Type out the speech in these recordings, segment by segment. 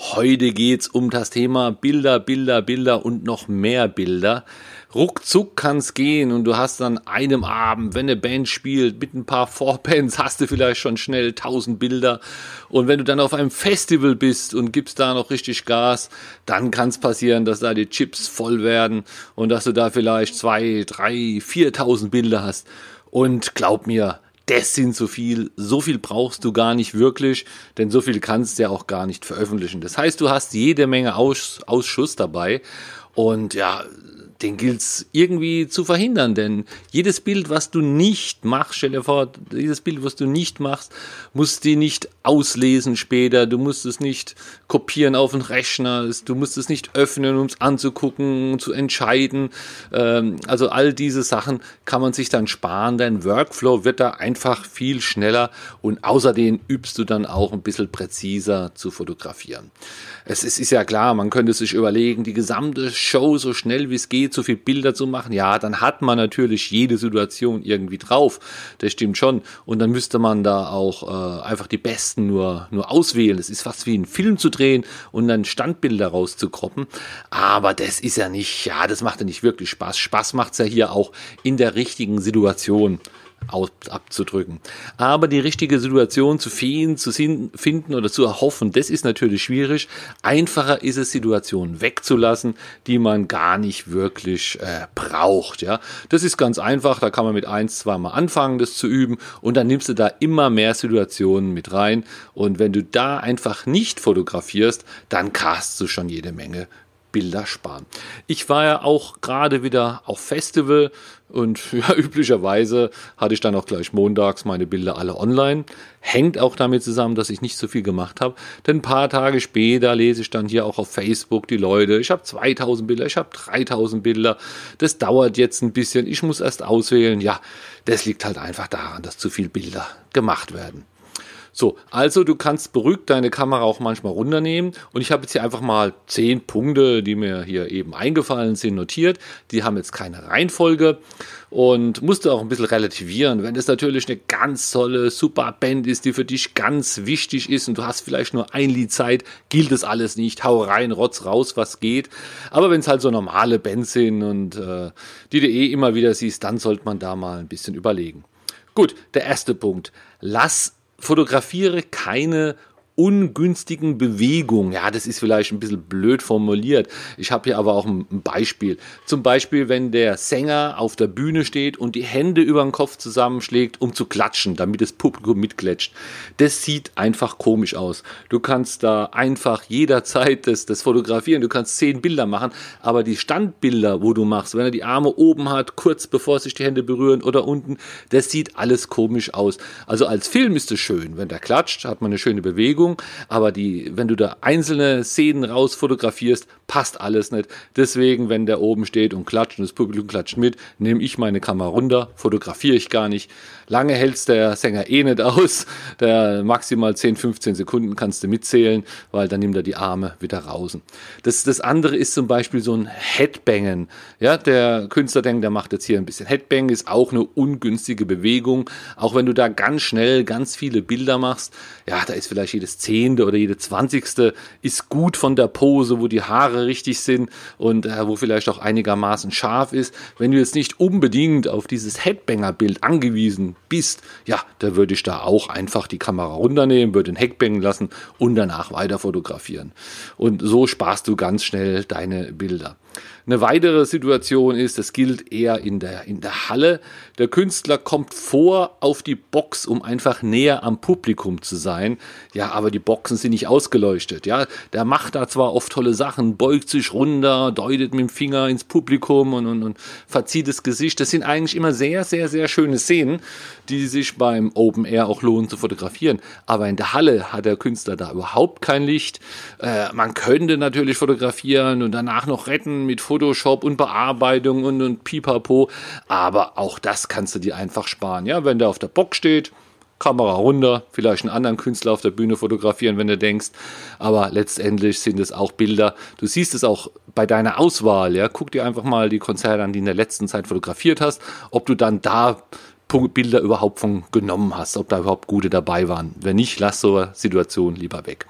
Heute geht's um das Thema Bilder, Bilder, Bilder und noch mehr Bilder. Ruckzuck kann's gehen und du hast an einem Abend, wenn eine Band spielt, mit ein paar Vorbands, hast du vielleicht schon schnell tausend Bilder. Und wenn du dann auf einem Festival bist und gibst da noch richtig Gas, dann kann's passieren, dass da die Chips voll werden und dass du da vielleicht zwei, drei, viertausend Bilder hast. Und glaub mir, das sind so viel, so viel brauchst du gar nicht wirklich, denn so viel kannst du ja auch gar nicht veröffentlichen. Das heißt, du hast jede Menge Aus, Ausschuss dabei und ja, den gilt's irgendwie zu verhindern, denn jedes Bild, was du nicht machst, stell dir vor, jedes Bild, was du nicht machst, musst du nicht auslesen später, du musst es nicht kopieren auf den Rechner, du musst es nicht öffnen, um es anzugucken, zu entscheiden. Ähm, also all diese Sachen kann man sich dann sparen, dein Workflow wird da einfach viel schneller und außerdem übst du dann auch ein bisschen präziser zu fotografieren. Es ist ja klar, man könnte sich überlegen, die gesamte Show so schnell wie es geht, viel Bilder zu machen. Ja, dann hat man natürlich jede Situation irgendwie drauf. Das stimmt schon. Und dann müsste man da auch äh, einfach die besten nur, nur auswählen. Es ist fast wie ein Film zu drehen und dann Standbilder rauszukroppen. Aber das ist ja nicht, ja, das macht ja nicht wirklich Spaß. Spaß macht's ja hier auch in der richtigen Situation aus, abzudrücken. Aber die richtige Situation zu finden, zu finden oder zu erhoffen, das ist natürlich schwierig. Einfacher ist es, Situationen wegzulassen, die man gar nicht wirklich äh, braucht. Ja, das ist ganz einfach. Da kann man mit eins, zweimal anfangen, das zu üben, und dann nimmst du da immer mehr Situationen mit rein. Und wenn du da einfach nicht fotografierst, dann castst du schon jede Menge Bilder sparen. Ich war ja auch gerade wieder auf Festival und ja, üblicherweise hatte ich dann auch gleich montags meine Bilder alle online. Hängt auch damit zusammen, dass ich nicht so viel gemacht habe. Denn ein paar Tage später lese ich dann hier auch auf Facebook die Leute. Ich habe 2000 Bilder, ich habe 3000 Bilder. Das dauert jetzt ein bisschen. Ich muss erst auswählen. Ja, das liegt halt einfach daran, dass zu viele Bilder gemacht werden. So, also du kannst beruhigt deine Kamera auch manchmal runternehmen und ich habe jetzt hier einfach mal zehn Punkte, die mir hier eben eingefallen sind, notiert. Die haben jetzt keine Reihenfolge und musst du auch ein bisschen relativieren. Wenn es natürlich eine ganz tolle, super Band ist, die für dich ganz wichtig ist und du hast vielleicht nur ein Lied Zeit, gilt das alles nicht. Hau rein, rotz raus, was geht. Aber wenn es halt so normale Bands sind und äh, die du eh immer wieder siehst, dann sollte man da mal ein bisschen überlegen. Gut, der erste Punkt. Lass fotografiere keine ungünstigen Bewegung. Ja, das ist vielleicht ein bisschen blöd formuliert. Ich habe hier aber auch ein Beispiel. Zum Beispiel, wenn der Sänger auf der Bühne steht und die Hände über den Kopf zusammenschlägt, um zu klatschen, damit das Publikum mitklatscht. Das sieht einfach komisch aus. Du kannst da einfach jederzeit das, das fotografieren. Du kannst zehn Bilder machen, aber die Standbilder, wo du machst, wenn er die Arme oben hat, kurz bevor sich die Hände berühren oder unten, das sieht alles komisch aus. Also als Film ist es schön. Wenn der klatscht, hat man eine schöne Bewegung. Bewegung, aber die, wenn du da einzelne Szenen raus fotografierst, passt alles nicht. Deswegen, wenn der oben steht und klatscht und das Publikum klatscht mit, nehme ich meine Kamera runter, fotografiere ich gar nicht. Lange hält's der Sänger eh nicht aus. Der maximal 10, 15 Sekunden kannst du mitzählen, weil dann nimmt er die Arme wieder raus. Das, das andere ist zum Beispiel so ein Headbangen. Ja, der Künstler denkt, der macht jetzt hier ein bisschen Headbang, ist auch eine ungünstige Bewegung. Auch wenn du da ganz schnell ganz viele Bilder machst, ja, da ist vielleicht jedes Zehnte oder jede Zwanzigste ist gut von der Pose, wo die Haare richtig sind und äh, wo vielleicht auch einigermaßen scharf ist. Wenn du jetzt nicht unbedingt auf dieses Headbanger-Bild angewiesen bist, ja, da würde ich da auch einfach die Kamera runternehmen, würde den Headbangen lassen und danach weiter fotografieren. Und so sparst du ganz schnell deine Bilder. Eine weitere Situation ist, das gilt eher in der, in der Halle. Der Künstler kommt vor auf die Box, um einfach näher am Publikum zu sein. Ja, aber die Boxen sind nicht ausgeleuchtet. Ja, der macht da zwar oft tolle Sachen, beugt sich runter, deutet mit dem Finger ins Publikum und, und, und verzieht das Gesicht. Das sind eigentlich immer sehr, sehr, sehr schöne Szenen. die sich beim Open Air auch lohnen zu fotografieren. Aber in der Halle hat der Künstler da überhaupt kein Licht. Äh, man könnte natürlich fotografieren und danach noch retten mit Photoshop und Bearbeitung und, und Pipapo. Aber auch das kannst du dir einfach sparen. Ja, wenn der auf der Box steht, Kamera runter, vielleicht einen anderen Künstler auf der Bühne fotografieren, wenn du denkst. Aber letztendlich sind es auch Bilder. Du siehst es auch bei deiner Auswahl. Ja, guck dir einfach mal die Konzerte an, die in der letzten Zeit fotografiert hast, ob du dann da Bilder überhaupt von genommen hast, ob da überhaupt gute dabei waren. Wenn nicht, lass so eine Situation lieber weg.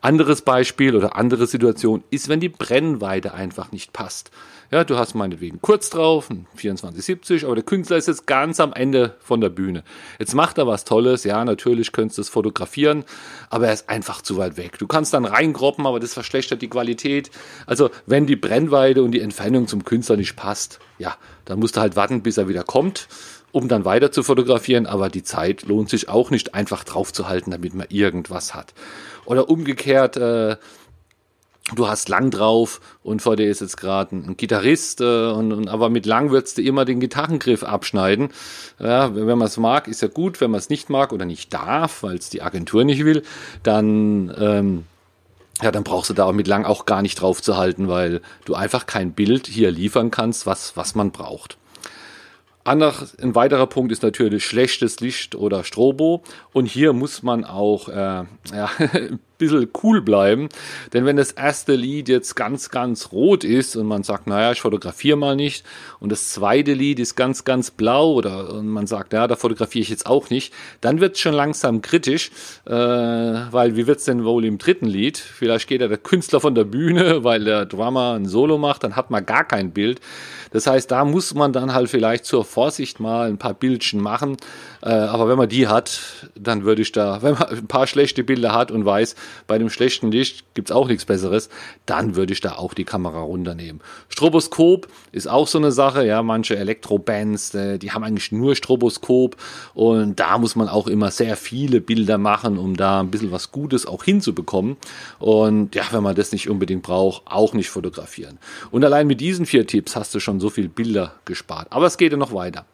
Anderes Beispiel oder andere Situation ist, wenn die Brennweite einfach nicht passt. Ja, du hast meinetwegen kurz drauf, ein 2470, aber der Künstler ist jetzt ganz am Ende von der Bühne. Jetzt macht er was Tolles, ja, natürlich könntest du es fotografieren, aber er ist einfach zu weit weg. Du kannst dann reingroppen, aber das verschlechtert die Qualität. Also, wenn die Brennweite und die Entfernung zum Künstler nicht passt, ja, dann musst du halt warten, bis er wieder kommt um dann weiter zu fotografieren, aber die Zeit lohnt sich auch nicht einfach drauf zu halten, damit man irgendwas hat. Oder umgekehrt, äh, du hast lang drauf und vor dir ist jetzt gerade ein, Gitarrist äh, und, und, aber mit lang würdest du immer den Gitarrengriff abschneiden. Ja, wenn man es mag, ist ja gut. Wenn man es nicht mag oder nicht darf, weil es die Agentur nicht will, dann ähm, ja, dann brauchst du da auch mit lang auch gar nicht drauf zu halten, weil du einfach kein Bild hier liefern kannst, was, was man braucht. Ander, ein weiterer Punkt ist natürlich schlechtes Licht oder Strobo. Und hier muss man auch äh, ja, bisschen cool bleiben. Denn wenn das erste Lied jetzt ganz, ganz rot ist und man sagt, naja, ich fotografiere mal nicht, und das zweite Lied ist ganz, ganz blau oder und man sagt, ja, da fotografiere ich jetzt auch nicht, dann wird es schon langsam kritisch, äh, weil wie wird es denn wohl im dritten Lied? Vielleicht geht ja der Künstler von der Bühne, weil der Drummer ein Solo macht, dann hat man gar kein Bild. Das heißt, da muss man dann halt vielleicht zur Vorsicht mal ein paar Bildchen machen. Äh, aber wenn man die hat, dann würde ich da, wenn man ein paar schlechte Bilder hat und weiß, bei dem schlechten Licht gibt's auch nichts Besseres, dann würde ich da auch die Kamera runternehmen. Stroboskop ist auch so eine Sache, ja, manche Elektrobands, äh, die haben eigentlich nur Stroboskop und da muss man auch immer sehr viele Bilder machen, um da ein bisschen was Gutes auch hinzubekommen. Und ja, wenn man das nicht unbedingt braucht, auch nicht fotografieren. Und allein mit diesen vier Tipps hast du schon so viele Bilder gespart. Aber es geht ja noch weiter.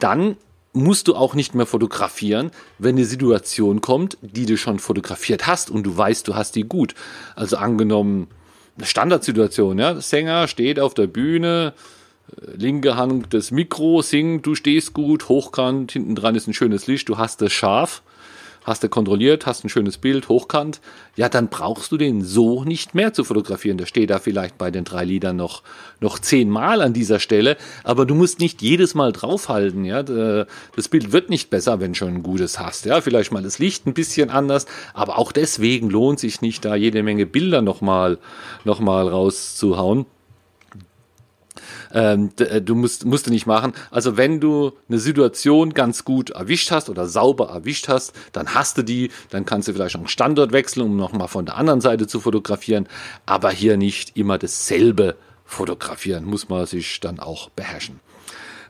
Dann musst du auch nicht mehr fotografieren, wenn eine Situation kommt, die du schon fotografiert hast und du weißt, du hast die gut. Also angenommen, eine Standardsituation, ja, Sänger steht auf der Bühne, äh, linke Hand das Mikro, singt, du stehst gut, hochkant, hinten dran ist ein schönes Licht, du hast es scharf hast du kontrolliert, hast ein schönes Bild, hochkant, ja, dann brauchst du den so nicht mehr zu fotografieren. Der steht da vielleicht bei den drei Liedern noch, noch zehnmal an dieser Stelle, aber du musst nicht jedes Mal draufhalten, ja. Das Bild wird nicht besser, wenn schon ein gutes hast, ja. Vielleicht mal das Licht ein bisschen anders, aber auch deswegen lohnt sich nicht, da jede Menge Bilder nochmal, noch mal rauszuhauen ähm, äh, du musst, musst du nicht machen. Also wenn du eine Situation ganz gut erwischt hast oder sauber erwischt hast, dann hast du die, dann kannst du vielleicht einen Standort wechseln, um nochmal von der anderen Seite zu fotografieren, aber hier nicht immer dasselbe fotografieren, muss man sich dann auch beherrschen.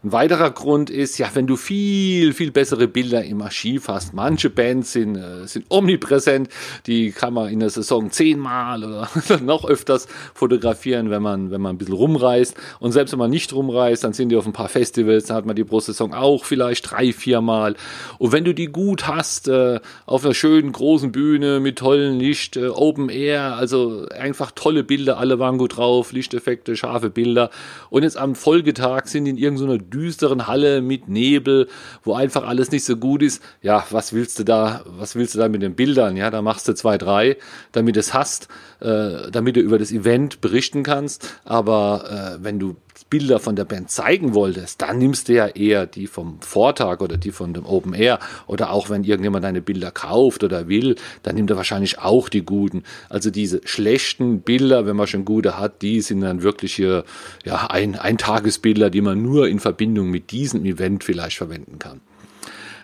Ein weiterer Grund ist, ja, wenn du viel, viel bessere Bilder im Archiv hast. Manche Bands sind, äh, sind omnipräsent, die kann man in der Saison zehnmal oder noch öfters fotografieren, wenn man, wenn man ein bisschen rumreist. Und selbst wenn man nicht rumreist, dann sind die auf ein paar Festivals, dann hat man die pro Saison auch vielleicht drei, viermal. Und wenn du die gut hast, äh, auf einer schönen großen Bühne mit tollen Licht, äh, Open Air, also einfach tolle Bilder, alle waren gut drauf, Lichteffekte, scharfe Bilder. Und jetzt am Folgetag sind die in irgendeiner düsteren Halle mit Nebel, wo einfach alles nicht so gut ist. Ja, was willst du da, was willst du da mit den Bildern? Ja, da machst du zwei, drei, damit du es hast, äh, damit du über das Event berichten kannst. Aber äh, wenn du Bilder von der Band zeigen wolltest, dann nimmst du ja eher die vom Vortag oder die von dem Open Air oder auch wenn irgendjemand deine Bilder kauft oder will, dann nimmt er wahrscheinlich auch die guten. Also diese schlechten Bilder, wenn man schon gute hat, die sind dann wirklich hier, ja, ein, ein Tagesbilder, die man nur in Verbindung mit diesem Event vielleicht verwenden kann.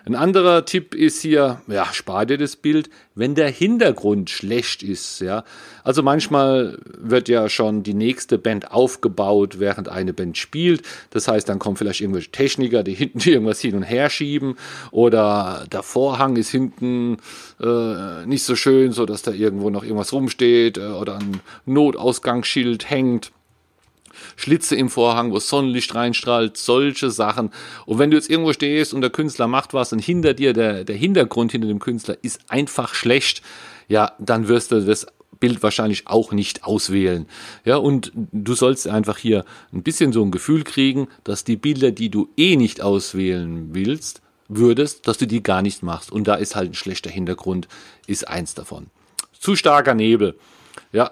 Ein anderer Tipp ist hier, ja, spar dir das Bild, wenn der Hintergrund schlecht ist, ja. Also manchmal wird ja schon die nächste Band aufgebaut, während eine Band spielt. Das heißt, dann kommen vielleicht irgendwelche Techniker, die hinten irgendwas hin und her schieben oder der Vorhang ist hinten äh, nicht so schön, so dass da irgendwo noch irgendwas rumsteht äh, oder ein Notausgangsschild hängt Schlitze im Vorhang, wo Sonnenlicht reinstrahlt, solche Sachen. Und wenn du jetzt irgendwo stehst und der Künstler macht was und hinter dir, der, der Hintergrund hinter dem Künstler ist einfach schlecht, ja, dann wirst du das Bild wahrscheinlich auch nicht auswählen. Ja, und du sollst einfach hier ein bisschen so ein Gefühl kriegen, dass die Bilder, die du eh nicht auswählen willst, würdest, dass du die gar nicht machst. Und da ist halt ein schlechter Hintergrund, ist eins davon. Zu starker Nebel. Ja,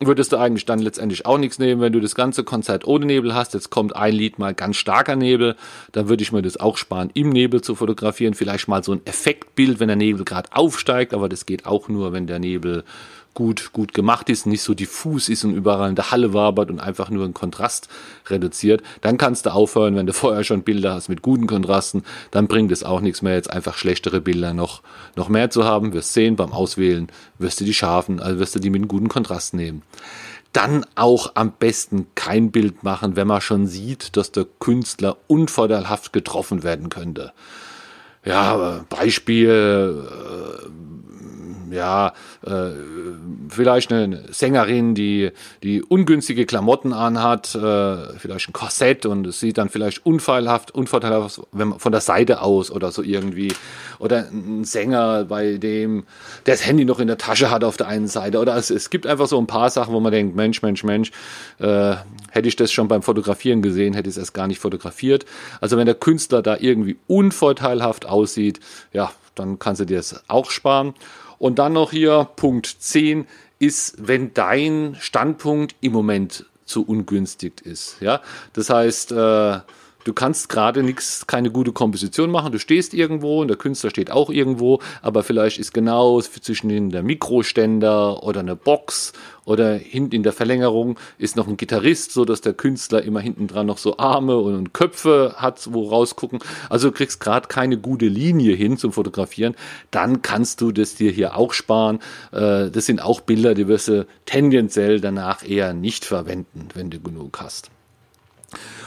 würdest du eigentlich dann letztendlich auch nichts nehmen, wenn du das ganze Konzert ohne Nebel hast. Jetzt kommt ein Lied mal ganz starker Nebel, dann würde ich mir das auch sparen, im Nebel zu fotografieren. Vielleicht mal so ein Effektbild, wenn der Nebel gerade aufsteigt, aber das geht auch nur, wenn der Nebel gut, gut gemacht ist, nicht so diffus ist und überall in der Halle wabert und einfach nur einen Kontrast reduziert, dann kannst du aufhören, wenn du vorher schon Bilder hast mit guten Kontrasten, dann bringt es auch nichts mehr, jetzt einfach schlechtere Bilder noch, noch mehr zu haben. Wirst sehen, beim Auswählen wirst du die scharfen, also wirst du die mit einem guten Kontrast nehmen dann auch am besten kein Bild machen, wenn man schon sieht, dass der Künstler unvorteilhaft getroffen werden könnte. Ja, Beispiel, äh, ja, äh, vielleicht eine Sängerin, die, die ungünstige Klamotten anhat, äh, vielleicht ein Korsett und es sieht dann vielleicht unfeilhaft, unvorteilhaft wenn man, von der Seite aus oder so irgendwie. Oder ein Sänger, bei dem der das Handy noch in der Tasche hat auf der einen Seite. Oder es, es gibt einfach so ein paar Sachen, wo man denkt, Mensch, Mensch, Mensch, äh, hätte ich das schon beim Fotografieren gesehen, hätte ich es erst gar nicht fotografiert. Also wenn der Künstler da irgendwie unvorteilhaft aussieht, ja, dann kannst du dir das auch sparen. Und dann noch hier Punkt 10 ist, wenn dein Standpunkt im Moment zu ungünstig ist. Ja, das heißt, äh, du kannst gerade nichts, keine gute Komposition machen. Du stehst irgendwo und der Künstler steht auch irgendwo, aber vielleicht ist genau zwischen der Mikroständer oder eine Box oder hinten in der Verlängerung ist noch ein Gitarrist, so dass der Künstler immer hinten dran noch so Arme und Köpfe hat, wo rausgucken. Also du kriegst gerade keine gute Linie hin zum Fotografieren. Dann kannst du das dir hier auch sparen. Äh, das sind auch Bilder, die wirst du tendenziell danach eher nicht verwenden, wenn du genug hast.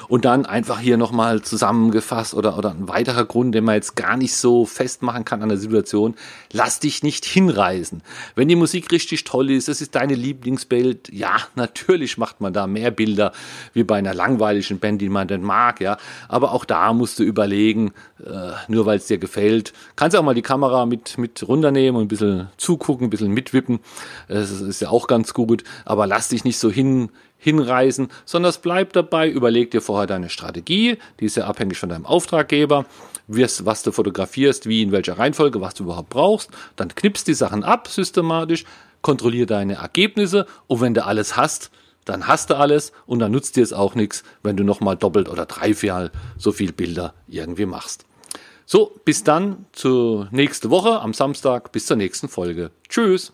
Und dann einfach hier nochmal zusammengefasst oder, oder ein weiterer Grund, den man jetzt gar nicht so festmachen kann an der Situation. Lass dich nicht hinreißen. Wenn die Musik richtig toll ist, es ist deine Lieblingsbild, ja, natürlich macht man da mehr Bilder wie bei einer langweiligen Band, die man denn mag, ja. Aber auch da musst du überlegen, äh, nur weil es dir gefällt, kannst du auch mal die Kamera mit, mit runternehmen und ein bisschen zugucken, ein bisschen mitwippen. Das ist ja auch ganz gut. Aber lass dich nicht so hin, hinreißen, sondern es bleibt dabei, überleg dir vorher deine Strategie, die ist ja abhängig von deinem Auftraggeber, was du fotografierst, wie, in welcher Reihenfolge, was du überhaupt brauchst, dann knippst die Sachen ab systematisch, kontrollier deine Ergebnisse. Und wenn du alles hast, dann hast du alles. Und dann nutzt dir es auch nichts, wenn du nochmal doppelt oder dreiviermal so viel Bilder irgendwie machst. So, bis dann zur nächsten Woche am Samstag, bis zur nächsten Folge. Tschüss!